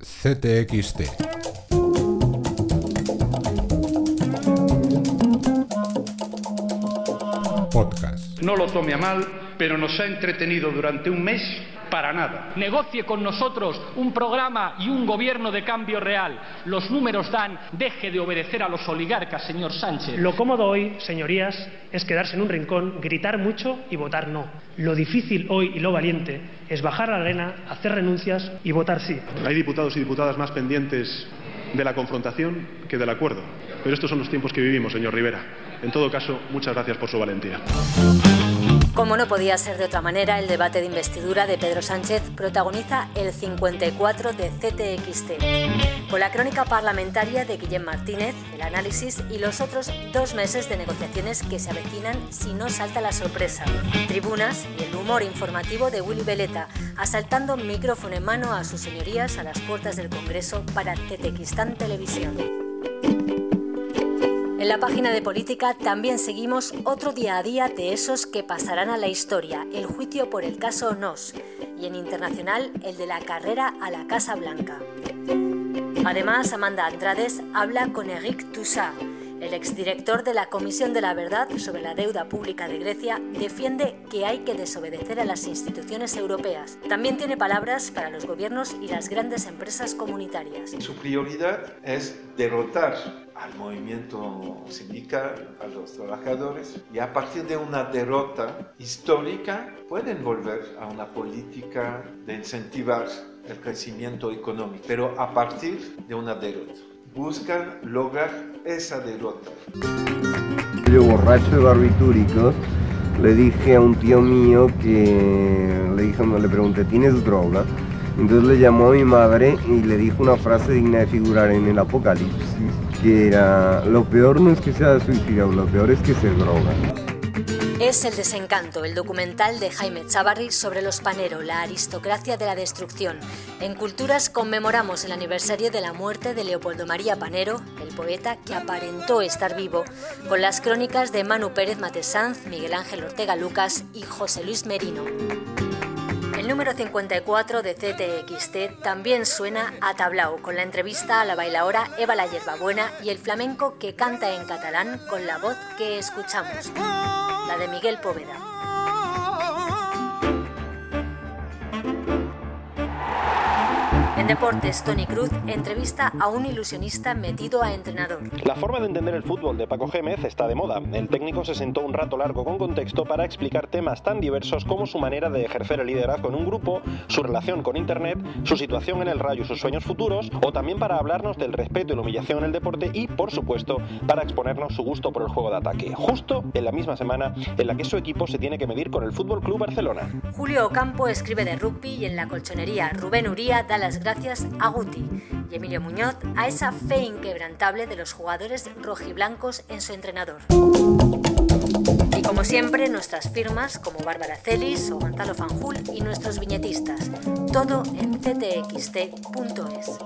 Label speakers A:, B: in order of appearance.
A: CTXT. Podcast.
B: No lo tome a mal, pero nos ha entretenido durante un mes para nada.
C: Negocie con nosotros un programa y un gobierno de cambio real. Los números dan, deje de obedecer a los oligarcas, señor Sánchez.
D: Lo cómodo hoy, señorías, es quedarse en un rincón, gritar mucho y votar no. Lo difícil hoy y lo valiente es bajar a la arena, hacer renuncias y votar sí.
E: Hay diputados y diputadas más pendientes de la confrontación que del acuerdo. Pero estos son los tiempos que vivimos, señor Rivera. En todo caso, muchas gracias por su valentía.
F: Como no podía ser de otra manera, el debate de investidura de Pedro Sánchez protagoniza el 54 de CTXT, con la crónica parlamentaria de Guillem Martínez, el análisis y los otros dos meses de negociaciones que se avecinan si no salta la sorpresa. Tribunas y el humor informativo de Willy Veleta, asaltando micrófono en mano a sus señorías a las puertas del Congreso para CTXTAN Televisión. En la página de política también seguimos otro día a día de esos que pasarán a la historia, el juicio por el caso Nos, y en internacional el de la carrera a la Casa Blanca. Además, Amanda Andrades habla con Eric Toussaint, el exdirector de la Comisión de la Verdad sobre la Deuda Pública de Grecia defiende que hay que desobedecer a las instituciones europeas. También tiene palabras para los gobiernos y las grandes empresas comunitarias.
G: Su prioridad es derrotar al movimiento sindical, a los trabajadores, y a partir de una derrota histórica pueden volver a una política de incentivar el crecimiento económico, pero a partir de una derrota buscan lograr esa derrota.
H: Yo borracho de barbitúricos le dije a un tío mío que le dije, le pregunté, ¿tienes droga? Entonces le llamó a mi madre y le dijo una frase digna de figurar en el apocalipsis, que era, lo peor no es que sea suicidado, lo peor es que se droga.
F: Es El desencanto, el documental de Jaime Chavarri sobre los Panero, la aristocracia de la destrucción. En Culturas conmemoramos el aniversario de la muerte de Leopoldo María Panero, el poeta que aparentó estar vivo, con las crónicas de Manu Pérez Matesanz, Miguel Ángel Ortega Lucas y José Luis Merino. Número 54 de CTXT también suena a tablao, con la entrevista a la bailaora Eva la Yerbabuena y el flamenco que canta en catalán con la voz que escuchamos la de Miguel Poveda. Deportes, Tony Cruz entrevista a un ilusionista metido a entrenador.
I: La forma de entender el fútbol de Paco Gémez está de moda. El técnico se sentó un rato largo con contexto para explicar temas tan diversos como su manera de ejercer el liderazgo en un grupo, su relación con Internet, su situación en el rayo y sus sueños futuros, o también para hablarnos del respeto y la humillación en el deporte y, por supuesto, para exponernos su gusto por el juego de ataque, justo en la misma semana en la que su equipo se tiene que medir con el Fútbol Club Barcelona.
F: Julio Ocampo escribe de rugby y en la colchonería Rubén Uría da las gracias a Guti y Emilio Muñoz a esa fe inquebrantable de los jugadores rojiblancos en su entrenador. Y como siempre, nuestras firmas como Bárbara Celis o Gonzalo Fanjul y nuestros viñetistas. Todo en ctxt.es.